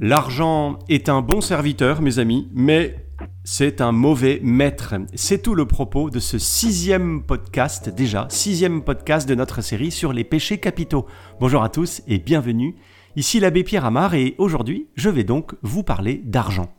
L'argent est un bon serviteur, mes amis, mais c'est un mauvais maître. C'est tout le propos de ce sixième podcast, déjà, sixième podcast de notre série sur les péchés capitaux. Bonjour à tous et bienvenue. Ici l'abbé Pierre Amar et aujourd'hui, je vais donc vous parler d'argent.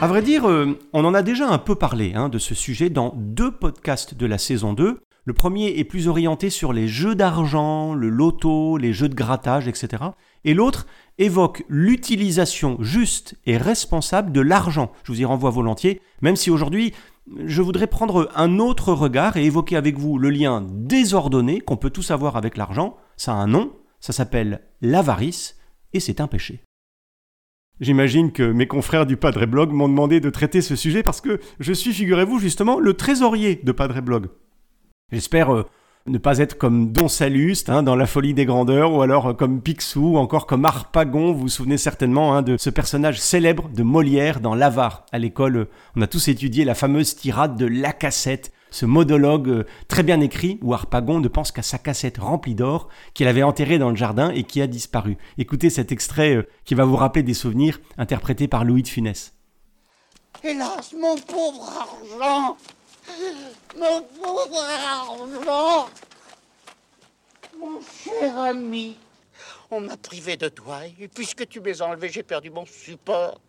À vrai dire, euh, on en a déjà un peu parlé hein, de ce sujet dans deux podcasts de la saison 2. Le premier est plus orienté sur les jeux d'argent, le loto, les jeux de grattage, etc. Et l'autre évoque l'utilisation juste et responsable de l'argent. Je vous y renvoie volontiers, même si aujourd'hui, je voudrais prendre un autre regard et évoquer avec vous le lien désordonné qu'on peut tous avoir avec l'argent. Ça a un nom, ça s'appelle l'avarice, et c'est un péché. J'imagine que mes confrères du Padre Blog m'ont demandé de traiter ce sujet parce que je suis, figurez-vous, justement, le trésorier de Padre Blog. J'espère euh, ne pas être comme Don Saluste hein, dans La folie des grandeurs, ou alors euh, comme Picsou, ou encore comme Harpagon. Vous vous souvenez certainement hein, de ce personnage célèbre de Molière dans L'Avare. À l'école, euh, on a tous étudié la fameuse tirade de La Cassette, ce monologue euh, très bien écrit où Harpagon ne pense qu'à sa cassette remplie d'or qu'il avait enterrée dans le jardin et qui a disparu. Écoutez cet extrait euh, qui va vous rappeler des souvenirs interprétés par Louis de Funès. Hélas, mon pauvre argent Mon pauvre argent Mon cher ami On m'a privé de toi, et puisque tu m'es enlevé, j'ai perdu mon support.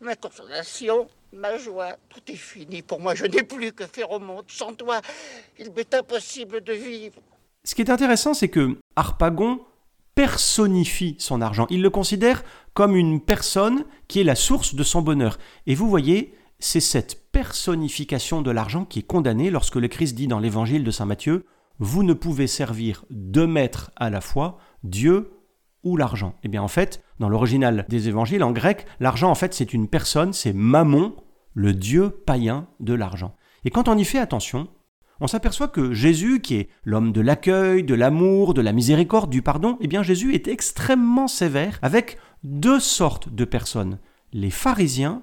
Ma consolation, ma joie, tout est fini pour moi. Je n'ai plus que faire au monde. Sans toi, il m'est impossible de vivre. Ce qui est intéressant, c'est que Harpagon personnifie son argent. Il le considère comme une personne qui est la source de son bonheur. Et vous voyez, c'est cette personnification de l'argent qui est condamnée lorsque le Christ dit dans l'évangile de Saint Matthieu Vous ne pouvez servir deux maîtres à la fois, Dieu ou l'argent Eh bien en fait, dans l'original des évangiles en grec, l'argent en fait c'est une personne, c'est Mammon, le dieu païen de l'argent. Et quand on y fait attention, on s'aperçoit que Jésus, qui est l'homme de l'accueil, de l'amour, de la miséricorde, du pardon, eh bien Jésus est extrêmement sévère avec deux sortes de personnes, les pharisiens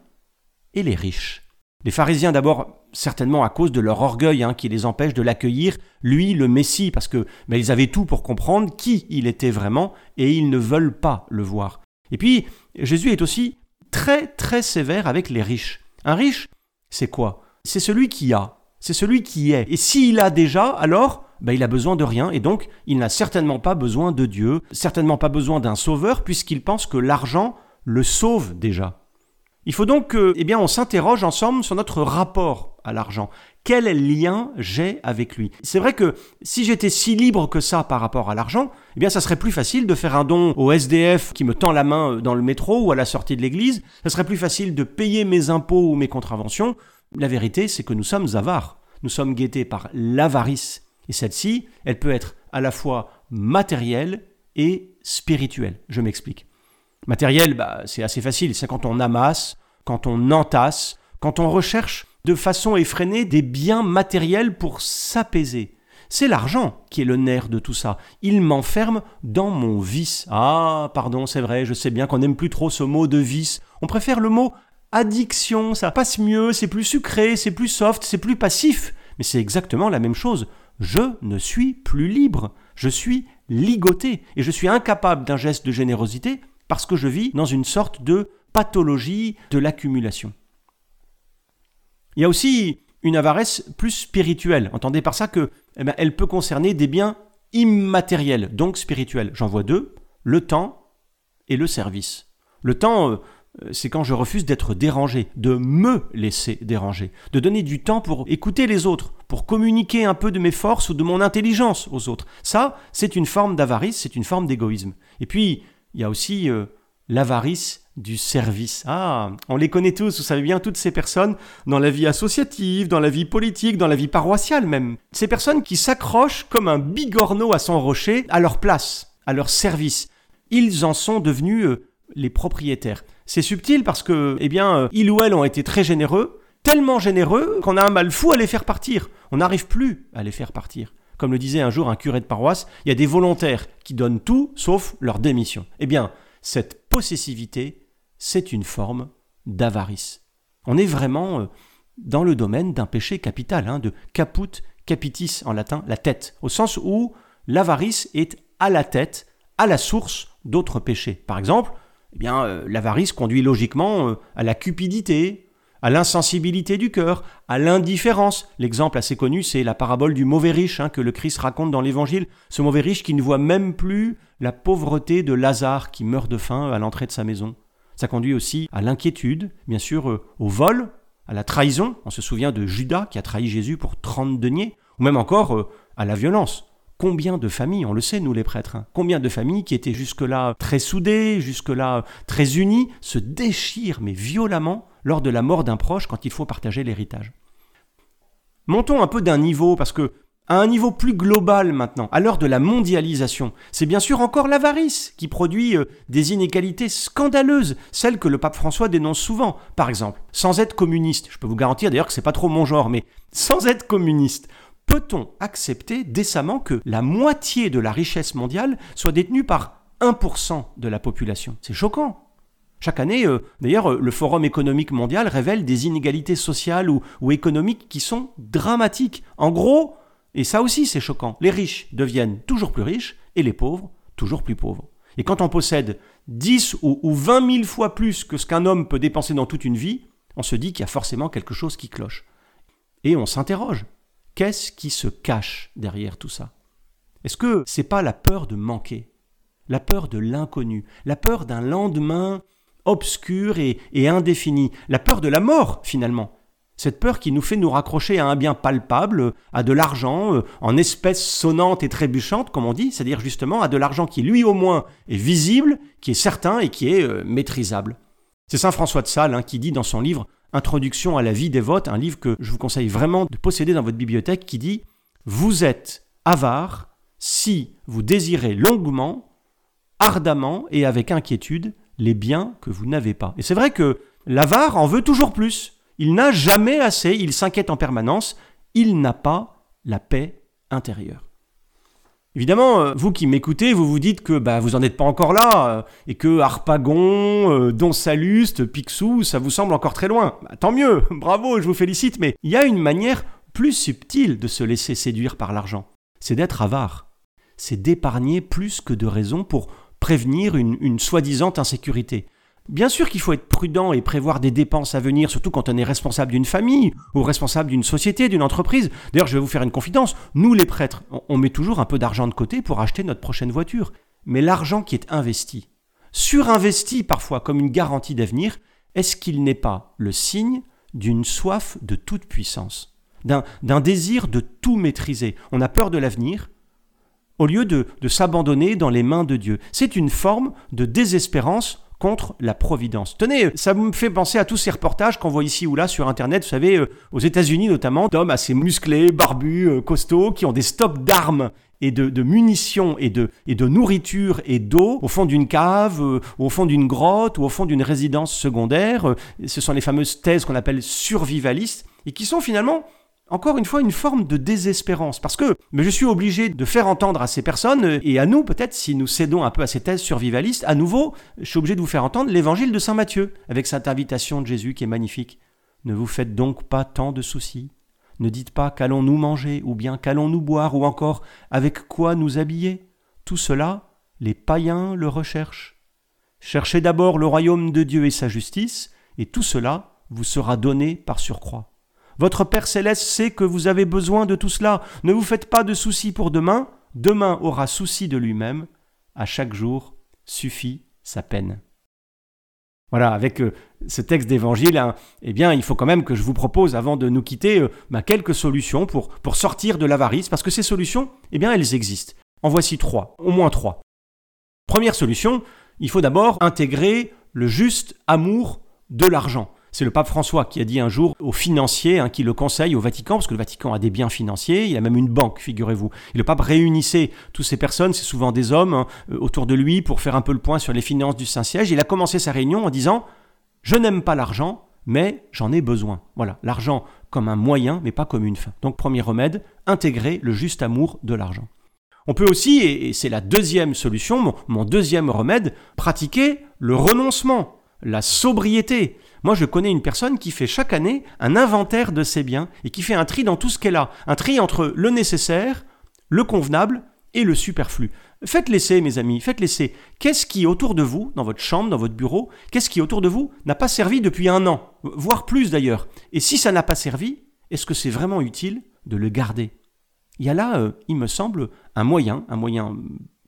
et les riches. Les pharisiens d'abord certainement à cause de leur orgueil hein, qui les empêche de l'accueillir, lui, le Messie, parce que ben, ils avaient tout pour comprendre qui il était vraiment, et ils ne veulent pas le voir. Et puis, Jésus est aussi très très sévère avec les riches. Un riche, c'est quoi? C'est celui qui a, c'est celui qui est. Et s'il a déjà, alors, ben, il a besoin de rien, et donc il n'a certainement pas besoin de Dieu, certainement pas besoin d'un sauveur, puisqu'il pense que l'argent le sauve déjà. Il faut donc que, eh bien, on s'interroge ensemble sur notre rapport à l'argent. Quel lien j'ai avec lui? C'est vrai que si j'étais si libre que ça par rapport à l'argent, eh bien, ça serait plus facile de faire un don au SDF qui me tend la main dans le métro ou à la sortie de l'église. Ça serait plus facile de payer mes impôts ou mes contraventions. La vérité, c'est que nous sommes avares. Nous sommes guettés par l'avarice. Et celle-ci, elle peut être à la fois matérielle et spirituelle. Je m'explique. Matériel, bah, c'est assez facile, c'est quand on amasse, quand on entasse, quand on recherche de façon effrénée des biens matériels pour s'apaiser. C'est l'argent qui est le nerf de tout ça. Il m'enferme dans mon vice. Ah, pardon, c'est vrai, je sais bien qu'on n'aime plus trop ce mot de vice. On préfère le mot addiction, ça passe mieux, c'est plus sucré, c'est plus soft, c'est plus passif. Mais c'est exactement la même chose. Je ne suis plus libre. Je suis ligoté et je suis incapable d'un geste de générosité parce que je vis dans une sorte de pathologie de l'accumulation. Il y a aussi une avarice plus spirituelle. Entendez par ça que eh ben, elle peut concerner des biens immatériels, donc spirituels. J'en vois deux, le temps et le service. Le temps, euh, c'est quand je refuse d'être dérangé, de me laisser déranger, de donner du temps pour écouter les autres, pour communiquer un peu de mes forces ou de mon intelligence aux autres. Ça, c'est une forme d'avarice, c'est une forme d'égoïsme. Et puis, il y a aussi euh, l'avarice du service. Ah, on les connaît tous, vous savez bien, toutes ces personnes dans la vie associative, dans la vie politique, dans la vie paroissiale même. Ces personnes qui s'accrochent comme un bigorneau à son rocher à leur place, à leur service. Ils en sont devenus euh, les propriétaires. C'est subtil parce que, eh bien, euh, ils ou elles ont été très généreux, tellement généreux qu'on a un mal fou à les faire partir. On n'arrive plus à les faire partir. Comme le disait un jour un curé de paroisse, il y a des volontaires qui donnent tout sauf leur démission. Eh bien, cette possessivité, c'est une forme d'avarice. On est vraiment euh, dans le domaine d'un péché capital, hein, de caput capitis en latin, la tête, au sens où l'avarice est à la tête, à la source d'autres péchés. Par exemple, eh bien, euh, l'avarice conduit logiquement euh, à la cupidité, à l'insensibilité du cœur, à l'indifférence. L'exemple assez connu, c'est la parabole du mauvais riche hein, que le Christ raconte dans l'Évangile. Ce mauvais riche qui ne voit même plus la pauvreté de Lazare qui meurt de faim à l'entrée de sa maison. Ça conduit aussi à l'inquiétude, bien sûr, euh, au vol, à la trahison. On se souvient de Judas qui a trahi Jésus pour 30 deniers, ou même encore euh, à la violence. Combien de familles, on le sait nous les prêtres, hein, combien de familles qui étaient jusque-là très soudées, jusque-là très unies, se déchirent mais violemment lors de la mort d'un proche quand il faut partager l'héritage. Montons un peu d'un niveau, parce que à un niveau plus global maintenant, à l'heure de la mondialisation, c'est bien sûr encore l'avarice qui produit euh, des inégalités scandaleuses, celles que le pape François dénonce souvent. Par exemple, sans être communiste, je peux vous garantir d'ailleurs que c'est pas trop mon genre, mais sans être communiste, peut-on accepter décemment que la moitié de la richesse mondiale soit détenue par 1% de la population? C'est choquant. Chaque année, euh, d'ailleurs, euh, le Forum économique mondial révèle des inégalités sociales ou, économiques qui sont dramatiques. En gros, et ça aussi c'est choquant, les riches deviennent toujours plus riches et les pauvres toujours plus pauvres. Et quand on possède 10 ou, ou 20 000 fois plus que ce qu'un homme peut dépenser dans toute une vie, on se dit qu'il y a forcément quelque chose qui cloche. Et on s'interroge. Qu'est-ce qui se cache derrière tout ça? Est-ce que c'est pas la peur de manquer, la peur de l'inconnu, la peur d'un lendemain obscur et, indéfini, la peur de la mort finalement. Cette peur qui nous fait nous raccrocher à un bien palpable, à de l'argent, euh, en espèces sonnantes et trébuchantes, comme on dit, c'est-à-dire justement à de l'argent qui lui au moins est visible, qui est certain et qui est euh, maîtrisable. C'est Saint François de Sales hein, qui dit dans son livre Introduction à la vie dévote, un livre que je vous conseille vraiment de posséder dans votre bibliothèque, qui dit Vous êtes avare si vous désirez longuement, ardemment et avec inquiétude les biens que vous n'avez pas. Et c'est vrai que l'avare en veut toujours plus. Il n'a jamais assez, il s'inquiète en permanence, il n'a pas la paix intérieure. Évidemment, euh, vous qui m'écoutez, vous vous dites que bah, vous n'en êtes pas encore là, euh, et que Harpagon, euh, Don Saluste, Picsou, ça vous semble encore très loin. Bah, tant mieux, bravo, je vous félicite, mais il y a une manière plus subtile de se laisser séduire par l'argent. C'est d'être avare. C'est d'épargner plus que de raison pour prévenir une, soi-disant insécurité. Bien sûr qu'il faut être prudent et prévoir des dépenses à venir, surtout quand on est responsable d'une famille ou responsable d'une société, d'une entreprise. D'ailleurs, je vais vous faire une confidence. Nous, les prêtres, on met toujours un peu d'argent de côté pour acheter notre prochaine voiture. Mais l'argent qui est investi, surinvesti parfois comme une garantie d'avenir, est-ce qu'il n'est pas le signe d'une soif de toute puissance, d'un désir de tout maîtriser? On a peur de l'avenir, au lieu de, s'abandonner dans les mains de Dieu. C'est une forme de désespérance contre la providence. Tenez, ça me fait penser à tous ces reportages qu'on voit ici ou là sur Internet, vous savez, euh, aux États-Unis notamment, d'hommes assez musclés, barbus, euh, costauds, qui ont des stocks d'armes et de, munitions et de, et de nourriture et d'eau au fond d'une cave, euh, au fond d'une grotte ou au fond d'une résidence secondaire. Ce sont les fameuses thèses qu'on appelle survivalistes et qui sont finalement encore une fois une forme de désespérance, parce que mais je suis obligé de faire entendre à ces personnes, et à nous peut-être, si nous cédons un peu à ces thèses survivalistes, à nouveau, je suis obligé de vous faire entendre l'évangile de Saint Matthieu, avec cette invitation de Jésus qui est magnifique. Ne vous faites donc pas tant de soucis. Ne dites pas qu'allons-nous manger, ou bien qu'allons-nous boire, ou encore avec quoi nous habiller. Tout cela, les païens le recherchent. Cherchez d'abord le royaume de Dieu et sa justice, et tout cela vous sera donné par surcroît. Votre Père céleste sait que vous avez besoin de tout cela. Ne vous faites pas de soucis pour demain. Demain aura souci de lui-même. À chaque jour suffit sa peine. Voilà, avec euh, ce texte d'évangile, hein, eh bien, il faut quand même que je vous propose, avant de nous quitter, euh, bah, quelques solutions pour, pour sortir de l'avarice, parce que ces solutions, eh bien, elles existent. En voici trois, au moins trois. Première solution, il faut d'abord intégrer le juste amour de l'argent. C'est le pape François qui a dit un jour aux financiers hein, qui le conseillent au Vatican, parce que le Vatican a des biens financiers, il a même une banque, figurez-vous. Et le pape réunissait toutes ces personnes, c'est souvent des hommes, hein, euh, autour de lui pour faire un peu le point sur les finances du Saint-Siège. Il a commencé sa réunion en disant Je n'aime pas l'argent, mais j'en ai besoin. Voilà, l'argent comme un moyen, mais pas comme une fin. Donc, premier remède, intégrer le juste amour de l'argent. On peut aussi, et c'est la deuxième solution, mon, deuxième remède, pratiquer le renoncement, la sobriété. Moi, je connais une personne qui fait chaque année un inventaire de ses biens et qui fait un tri dans tout ce qu'elle a. Un tri entre le nécessaire, le convenable et le superflu. Faites l'essai, mes amis, faites l'essai. Qu'est-ce qui, autour de vous, dans votre chambre, dans votre bureau, qu'est-ce qui, autour de vous, n'a pas servi depuis un an, voire plus d'ailleurs? Et si ça n'a pas servi, est-ce que c'est vraiment utile de le garder? Il y a là, euh, il me semble, un moyen, un moyen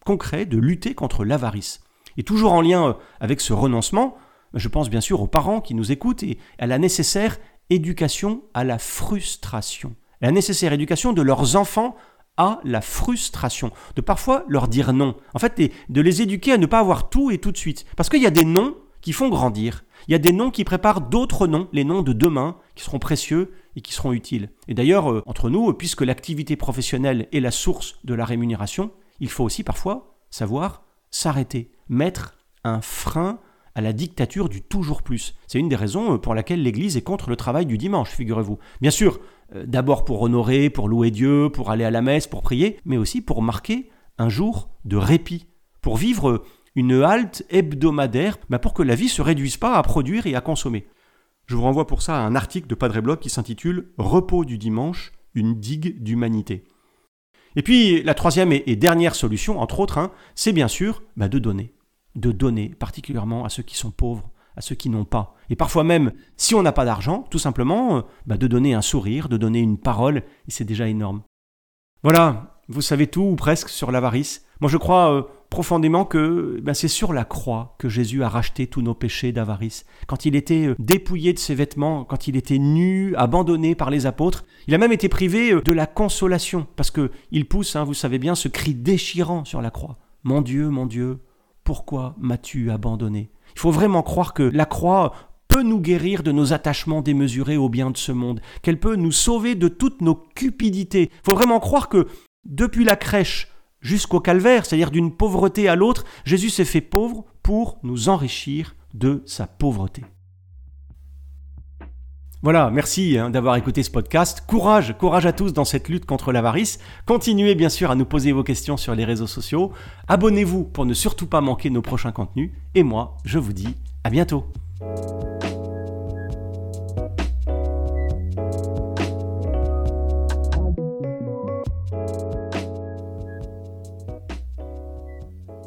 concret de lutter contre l'avarice. Et toujours en lien euh, avec ce renoncement, je pense bien sûr aux parents qui nous écoutent et à la nécessaire éducation à la frustration. La nécessaire éducation de leurs enfants à la frustration, de parfois leur dire non. En fait, de les éduquer à ne pas avoir tout et tout de suite. Parce qu'il y a des noms qui font grandir. Il y a des noms qui préparent d'autres noms, les noms de demain, qui seront précieux et qui seront utiles. Et d'ailleurs, euh, entre nous, puisque l'activité professionnelle est la source de la rémunération, il faut aussi parfois savoir s'arrêter, mettre un frein à la dictature du toujours plus. C'est une des raisons euh, pour laquelle l'Église est contre le travail du dimanche, figurez-vous. Bien sûr, euh, d'abord pour honorer, pour louer Dieu, pour aller à la messe, pour prier, mais aussi pour marquer un jour de répit, pour vivre une halte hebdomadaire, bah, pour que la vie se réduise pas à produire et à consommer. Je vous renvoie pour ça à un article de Padre Bloc qui s'intitule Repos du dimanche, une digue d'humanité. Et puis la troisième et dernière solution, entre autres, hein, c'est bien sûr bah, de donner. De donner, particulièrement à ceux qui sont pauvres, à ceux qui n'ont pas. Et parfois même, si on n'a pas d'argent, tout simplement, euh, bah, de donner un sourire, de donner une parole, c'est déjà énorme. Voilà, vous savez tout ou presque sur l'avarice. Moi je crois euh, profondément que ben, c'est sur la croix que Jésus a racheté tous nos péchés d'avarice. Quand il était euh, dépouillé de ses vêtements, quand il était nu, abandonné par les apôtres, il a même été privé de la consolation, parce que il pousse, hein, vous savez bien, ce cri déchirant sur la croix. Mon Dieu, mon Dieu, pourquoi m'as-tu abandonné? Il faut vraiment croire que la croix peut nous guérir de nos attachements démesurés au bien de ce monde, qu'elle peut nous sauver de toutes nos cupidités. Il faut vraiment croire que depuis la crèche jusqu'au calvaire, c'est-à-dire d'une pauvreté à l'autre, Jésus s'est fait pauvre pour nous enrichir de sa pauvreté. Voilà, merci hein, d'avoir écouté ce podcast. Courage, courage à tous dans cette lutte contre l'avarice. Continuez bien sûr à nous poser vos questions sur les réseaux sociaux. Abonnez-vous pour ne surtout pas manquer nos prochains contenus. Et moi, je vous dis à bientôt.